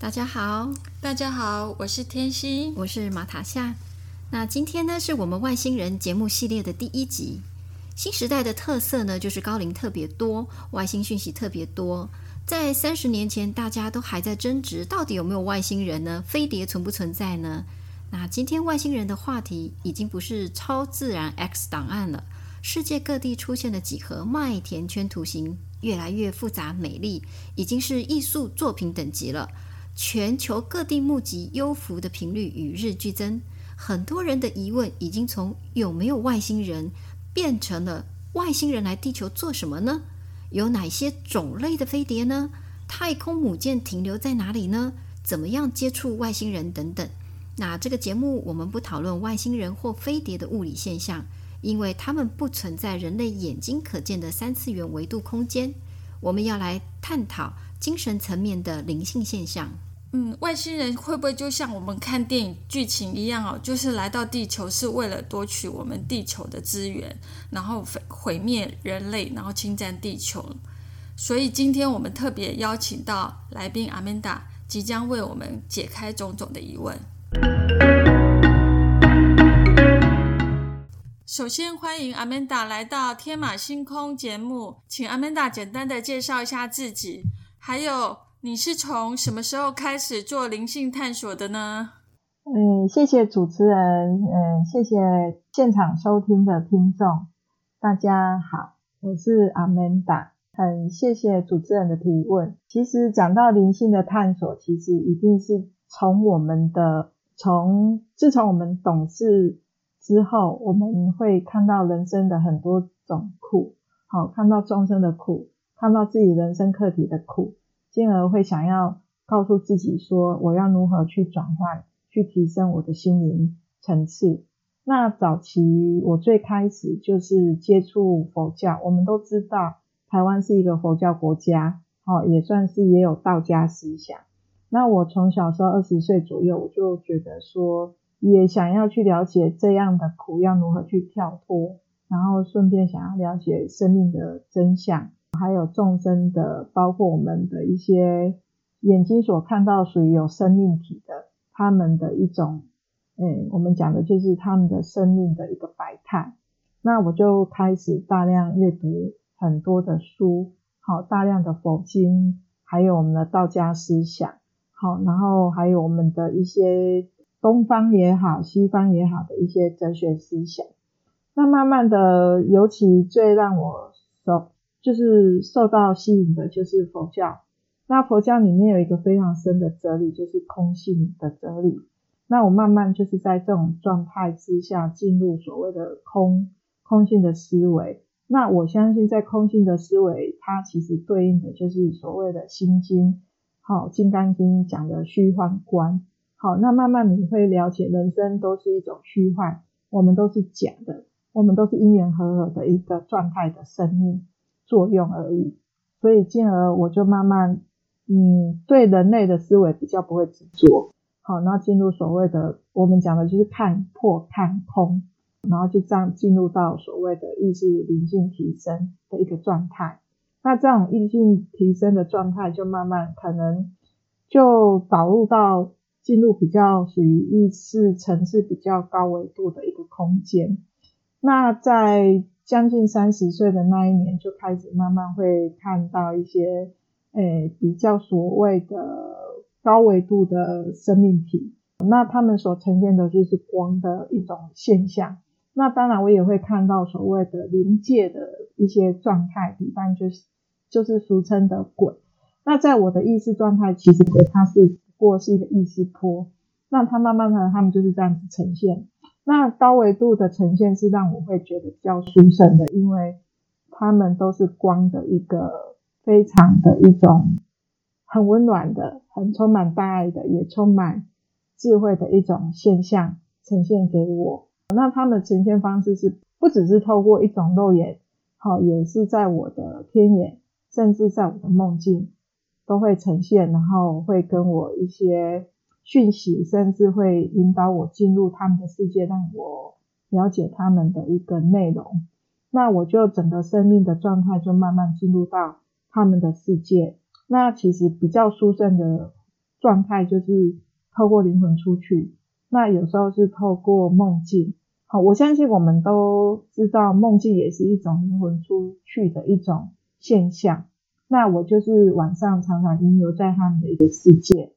大家好，大家好，我是天心，我是马塔夏。那今天呢，是我们外星人节目系列的第一集。新时代的特色呢，就是高龄特别多，外星讯息特别多。在三十年前，大家都还在争执，到底有没有外星人呢？飞碟存不存在呢？那今天外星人的话题已经不是超自然 X 档案了。世界各地出现的几何麦田圈图形越来越复杂美丽，已经是艺术作品等级了。全球各地募集幽浮的频率与日俱增，很多人的疑问已经从有没有外星人变成了外星人来地球做什么呢？有哪些种类的飞碟呢？太空母舰停留在哪里呢？怎么样接触外星人等等？那这个节目我们不讨论外星人或飞碟的物理现象，因为它们不存在人类眼睛可见的三次元维度空间。我们要来探讨精神层面的灵性现象。嗯，外星人会不会就像我们看电影剧情一样哦？就是来到地球是为了夺取我们地球的资源，然后毁毁灭人类，然后侵占地球。所以今天我们特别邀请到来宾阿曼达，即将为我们解开种种的疑问。首先欢迎阿曼达来到天马星空节目，请阿曼达简单的介绍一下自己，还有。你是从什么时候开始做灵性探索的呢？嗯，谢谢主持人，嗯，谢谢现场收听的听众，大家好，我是阿曼达，很谢谢主持人的提问。其实讲到灵性的探索，其实一定是从我们的从自从我们懂事之后，我们会看到人生的很多种苦，好，看到众生的苦，看到自己人生课题的苦。进而会想要告诉自己说，我要如何去转换，去提升我的心灵层次。那早期我最开始就是接触佛教，我们都知道台湾是一个佛教国家，哦，也算是也有道家思想。那我从小时候二十岁左右，我就觉得说，也想要去了解这样的苦要如何去跳脱，然后顺便想要了解生命的真相。还有众生的，包括我们的一些眼睛所看到属于有生命体的，他们的一种，嗯，我们讲的就是他们的生命的一个百态。那我就开始大量阅读很多的书，好，大量的佛经，还有我们的道家思想，好，然后还有我们的一些东方也好，西方也好的一些哲学思想。那慢慢的，尤其最让我受就是受到吸引的，就是佛教。那佛教里面有一个非常深的哲理，就是空性的哲理。那我慢慢就是在这种状态之下，进入所谓的空空性的思维。那我相信，在空性的思维，它其实对应的就是所谓的心经，好，《金刚经》讲的虚幻观。好，那慢慢你会了解，人生都是一种虚幻，我们都是假的，我们都是因缘和合的一个状态的生命。作用而已，所以进而我就慢慢，嗯，对人类的思维比较不会执着，好，然后进入所谓的我们讲的就是看破看空，然后就这样进入到所谓的意识灵性提升的一个状态。那这种意性提升的状态，就慢慢可能就导入到进入比较属于意识层次比较高维度的一个空间。那在将近三十岁的那一年，就开始慢慢会看到一些，诶，比较所谓的高维度的生命体，那他们所呈现的就是光的一种现象。那当然，我也会看到所谓的临界的一些状态，比方就是就是俗称的鬼。那在我的意识状态，其实鬼它是过是一个意识波，那它慢慢的，他们就是这样子呈现。那高维度的呈现是让我会觉得比较舒胜的，因为他们都是光的一个非常的一种很温暖的、很充满大爱的，也充满智慧的一种现象呈现给我。那他们呈现方式是不只是透过一种肉眼，好，也是在我的天眼，甚至在我的梦境都会呈现，然后会跟我一些讯息，甚至会引导我进入他们的世界，让我了解他们的一个内容。那我就整个生命的状态就慢慢进入到他们的世界。那其实比较殊胜的状态就是透过灵魂出去，那有时候是透过梦境。好，我相信我们都知道梦境也是一种灵魂出去的一种现象。那我就是晚上常常停留在他们的一个世界。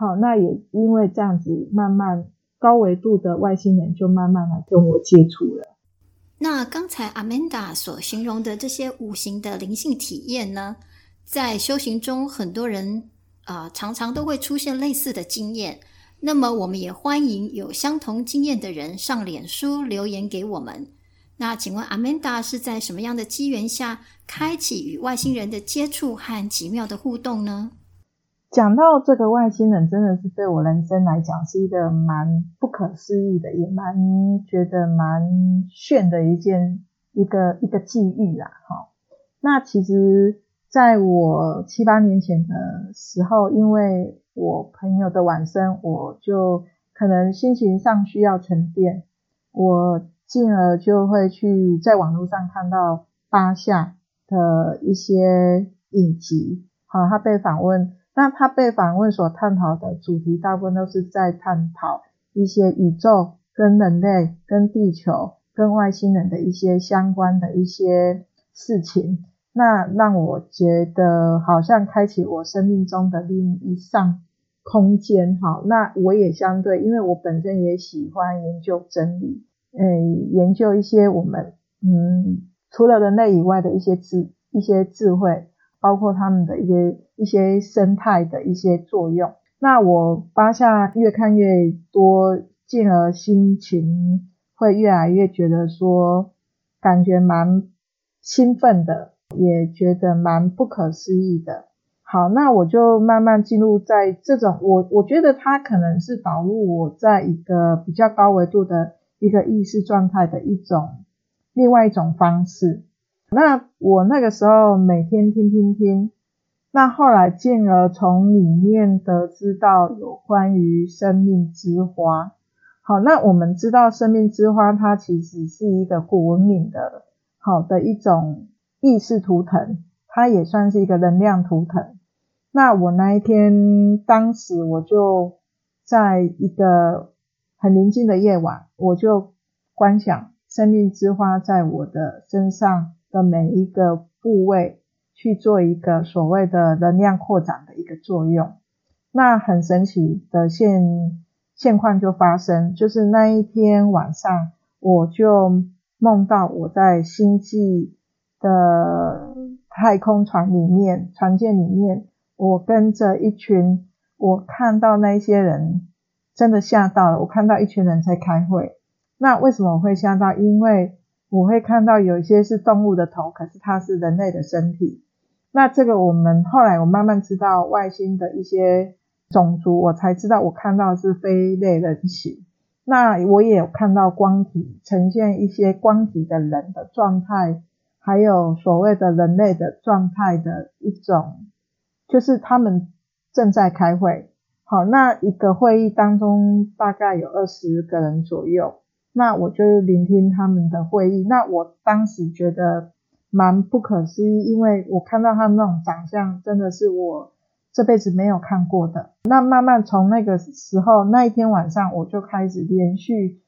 好，那也因为这样子，慢慢高维度的外星人就慢慢来跟我接触了。那刚才 Amanda 所形容的这些五行的灵性体验呢，在修行中，很多人啊常常都会出现类似的经验。那么，我们也欢迎有相同经验的人上脸书留言给我们。那请问阿曼达是在什么样的机缘下开启与外星人的接触和奇妙的互动呢？讲到这个外星人，真的是对我人生来讲是一个蛮不可思议的，也蛮觉得蛮炫的一件一个一个际遇啦。哈，那其实在我七八年前的时候，因为我朋友的晚生，我就可能心情上需要沉淀，我进而就会去在网络上看到巴夏的一些影集，好，他被访问，那他被访问所探讨的主题，大部分都是在探讨一些宇宙跟人类、跟地球、跟外星人的一些相关的一些事情，那让我觉得好像开启我生命中的另一扇。空间哈，那我也相对，因为我本身也喜欢研究真理，嗯，研究一些我们嗯除了人类以外的一些智一些智慧，包括他们的一些一些生态的一些作用。那我巴下越看越多，进而心情会越来越觉得说，感觉蛮兴奋的，也觉得蛮不可思议的。好，那我就慢慢进入在这种我我觉得它可能是导入我在一个比较高维度的一个意识状态的一种另外一种方式。那我那个时候每天听听听，那后来进而从里面得知到有关于生命之花。好，那我们知道生命之花它其实是一个古文明的好的一种意识图腾，它也算是一个能量图腾。那我那一天，当时我就在一个很宁静的夜晚，我就观想生命之花在我的身上的每一个部位去做一个所谓的能量扩展的一个作用。那很神奇的现现况就发生，就是那一天晚上，我就梦到我在星际的太空船里面，船舰里面。我跟着一群，我看到那些人真的吓到了。我看到一群人在开会，那为什么我会吓到？因为我会看到有一些是动物的头，可是它是人类的身体。那这个我们后来我慢慢知道外星的一些种族，我才知道我看到是非类人形。那我也有看到光体呈现一些光体的人的状态，还有所谓的人类的状态的一种。就是他们正在开会，好，那一个会议当中大概有二十个人左右，那我就聆听他们的会议。那我当时觉得蛮不可思议，因为我看到他那种长相，真的是我这辈子没有看过的。那慢慢从那个时候，那一天晚上，我就开始连续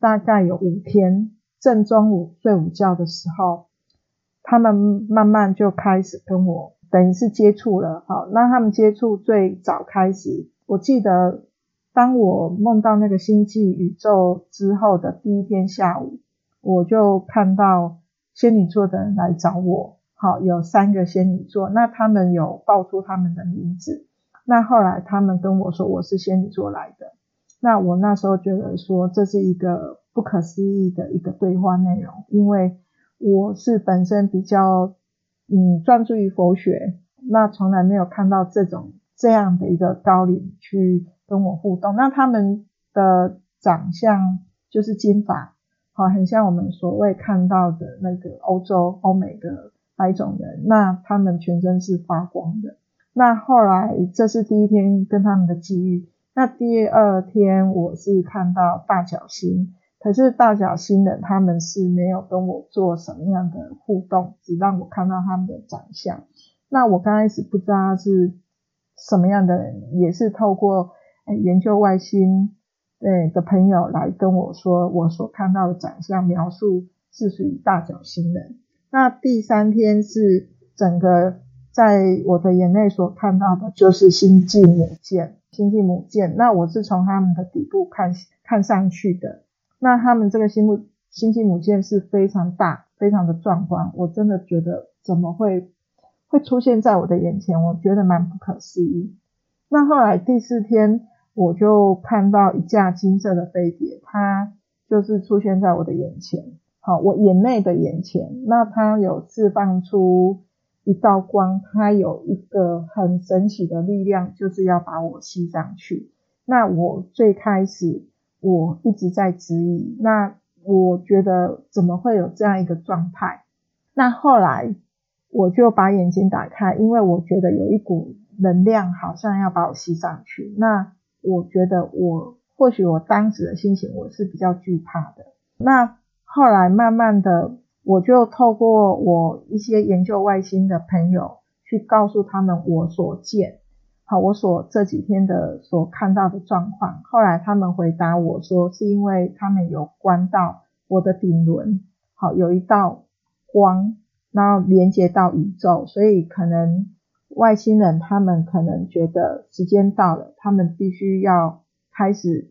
大概有五天，正中午睡午觉的时候，他们慢慢就开始跟我。等于是接触了，好，那他们接触最早开始，我记得当我梦到那个星际宇宙之后的第一天下午，我就看到仙女座的人来找我，好，有三个仙女座，那他们有报出他们的名字，那后来他们跟我说我是仙女座来的，那我那时候觉得说这是一个不可思议的一个对话内容，因为我是本身比较。嗯，专注于佛学，那从来没有看到这种这样的一个高龄去跟我互动。那他们的长相就是金发，好，很像我们所谓看到的那个欧洲、欧美的白种人。那他们全身是发光的。那后来这是第一天跟他们的机遇。那第二天我是看到大角星，可是大角星的他们是没有跟我做什么样的互动，只让我看到他们的长相。那我刚开始不知道是什么样的人，也是透过研究外星对的朋友来跟我说，我所看到的长相描述是属于大角星人。那第三天是整个在我的眼内所看到的就是星际母舰。星际母舰，那我是从他们的底部看看上去的。那他们这个星母星际母舰是非常大，非常的壮观。我真的觉得怎么会会出现在我的眼前？我觉得蛮不可思议。那后来第四天，我就看到一架金色的飞碟，它就是出现在我的眼前，好，我眼内的眼前。那它有释放出。一道光，它有一个很神奇的力量，就是要把我吸上去。那我最开始我一直在质疑，那我觉得怎么会有这样一个状态？那后来我就把眼睛打开，因为我觉得有一股能量好像要把我吸上去。那我觉得我或许我当时的心情我是比较惧怕的。那后来慢慢的。我就透过我一些研究外星的朋友去告诉他们我所见，好，我所这几天的所看到的状况。后来他们回答我说，是因为他们有关到我的顶轮，好，有一道光，然后连接到宇宙，所以可能外星人他们可能觉得时间到了，他们必须要开始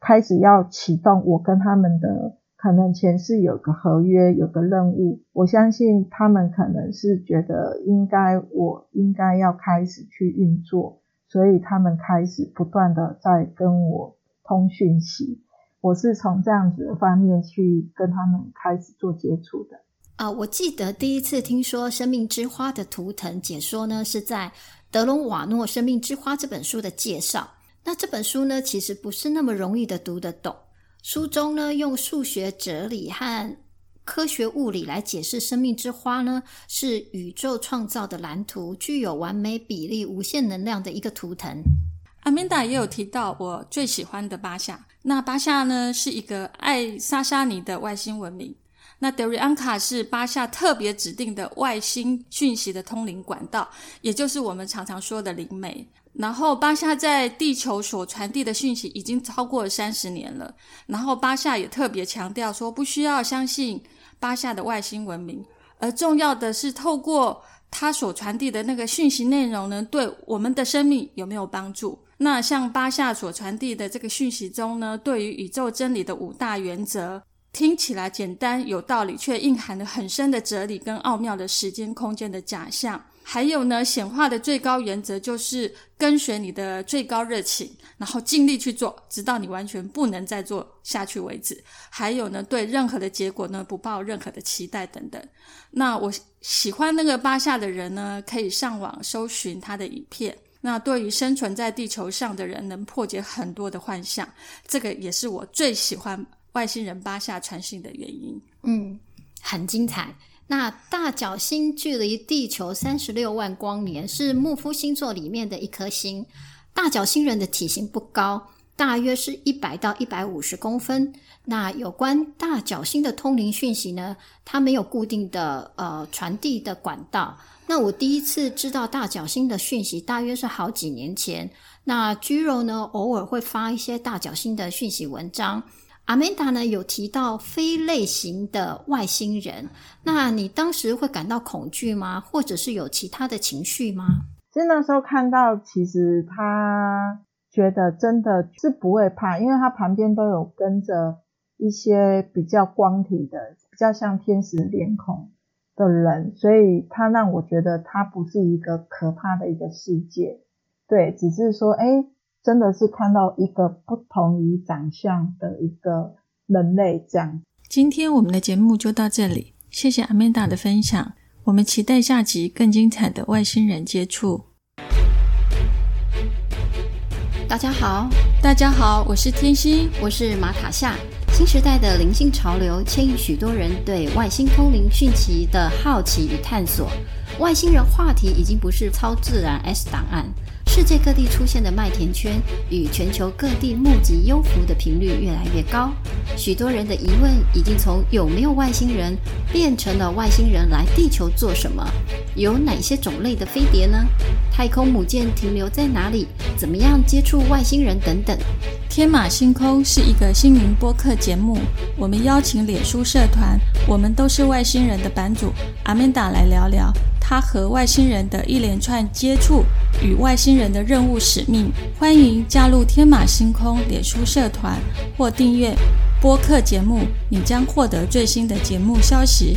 开始要启动我跟他们的。可能前世有个合约，有个任务，我相信他们可能是觉得应该，我应该要开始去运作，所以他们开始不断的在跟我通讯息。我是从这样子的方面去跟他们开始做接触的。啊，我记得第一次听说生命之花的图腾解说呢，是在德隆瓦诺《生命之花》这本书的介绍。那这本书呢，其实不是那么容易的读得懂。书中呢，用数学哲理和科学物理来解释生命之花呢，是宇宙创造的蓝图，具有完美比例、无限能量的一个图腾。阿明达也有提到我最喜欢的巴夏，那巴夏呢是一个爱莎莎尼的外星文明，那德瑞安卡是巴夏特别指定的外星讯息的通灵管道，也就是我们常常说的灵媒。然后巴夏在地球所传递的讯息已经超过了三十年了。然后巴夏也特别强调说，不需要相信巴夏的外星文明，而重要的是透过他所传递的那个讯息内容呢，对我们的生命有没有帮助？那像巴夏所传递的这个讯息中呢，对于宇宙真理的五大原则，听起来简单有道理，却蕴含了很深的哲理跟奥妙的时间空间的假象。还有呢，显化的最高原则就是跟随你的最高热情，然后尽力去做，直到你完全不能再做下去为止。还有呢，对任何的结果呢，不抱任何的期待等等。那我喜欢那个巴夏的人呢，可以上网搜寻他的影片。那对于生存在地球上的人，能破解很多的幻象。这个也是我最喜欢外星人巴夏传信的原因。嗯，很精彩。那大角星距离地球三十六万光年，是木夫星座里面的一颗星。大角星人的体型不高，大约是一百到一百五十公分。那有关大角星的通灵讯息呢？它没有固定的呃传递的管道。那我第一次知道大角星的讯息，大约是好几年前。那居柔呢，偶尔会发一些大角星的讯息文章。阿曼达呢有提到非类型的外星人，那你当时会感到恐惧吗？或者是有其他的情绪吗？其实那时候看到，其实他觉得真的是不会怕，因为他旁边都有跟着一些比较光体的、比较像天使脸孔的人，所以他让我觉得他不是一个可怕的一个世界。对，只是说，哎。真的是看到一个不同于长相的一个人类这样。今天我们的节目就到这里，谢谢阿曼达的分享，我们期待下集更精彩的外星人接触。大家好，大家好，我是天心，我是马塔夏。新时代的灵性潮流牵引许多人对外星通灵讯息的好奇与探索。外星人话题已经不是超自然 S 档案。世界各地出现的麦田圈与全球各地募集幽浮的频率越来越高，许多人的疑问已经从有没有外星人变成了外星人来地球做什么？有哪些种类的飞碟呢？太空母舰停留在哪里？怎么样接触外星人等等？天马星空是一个星云播客节目，我们邀请脸书社团“我们都是外星人”的版主阿曼达来聊聊。他和外星人的一连串接触与外星人的任务使命，欢迎加入天马星空脸书社团或订阅播客节目，你将获得最新的节目消息。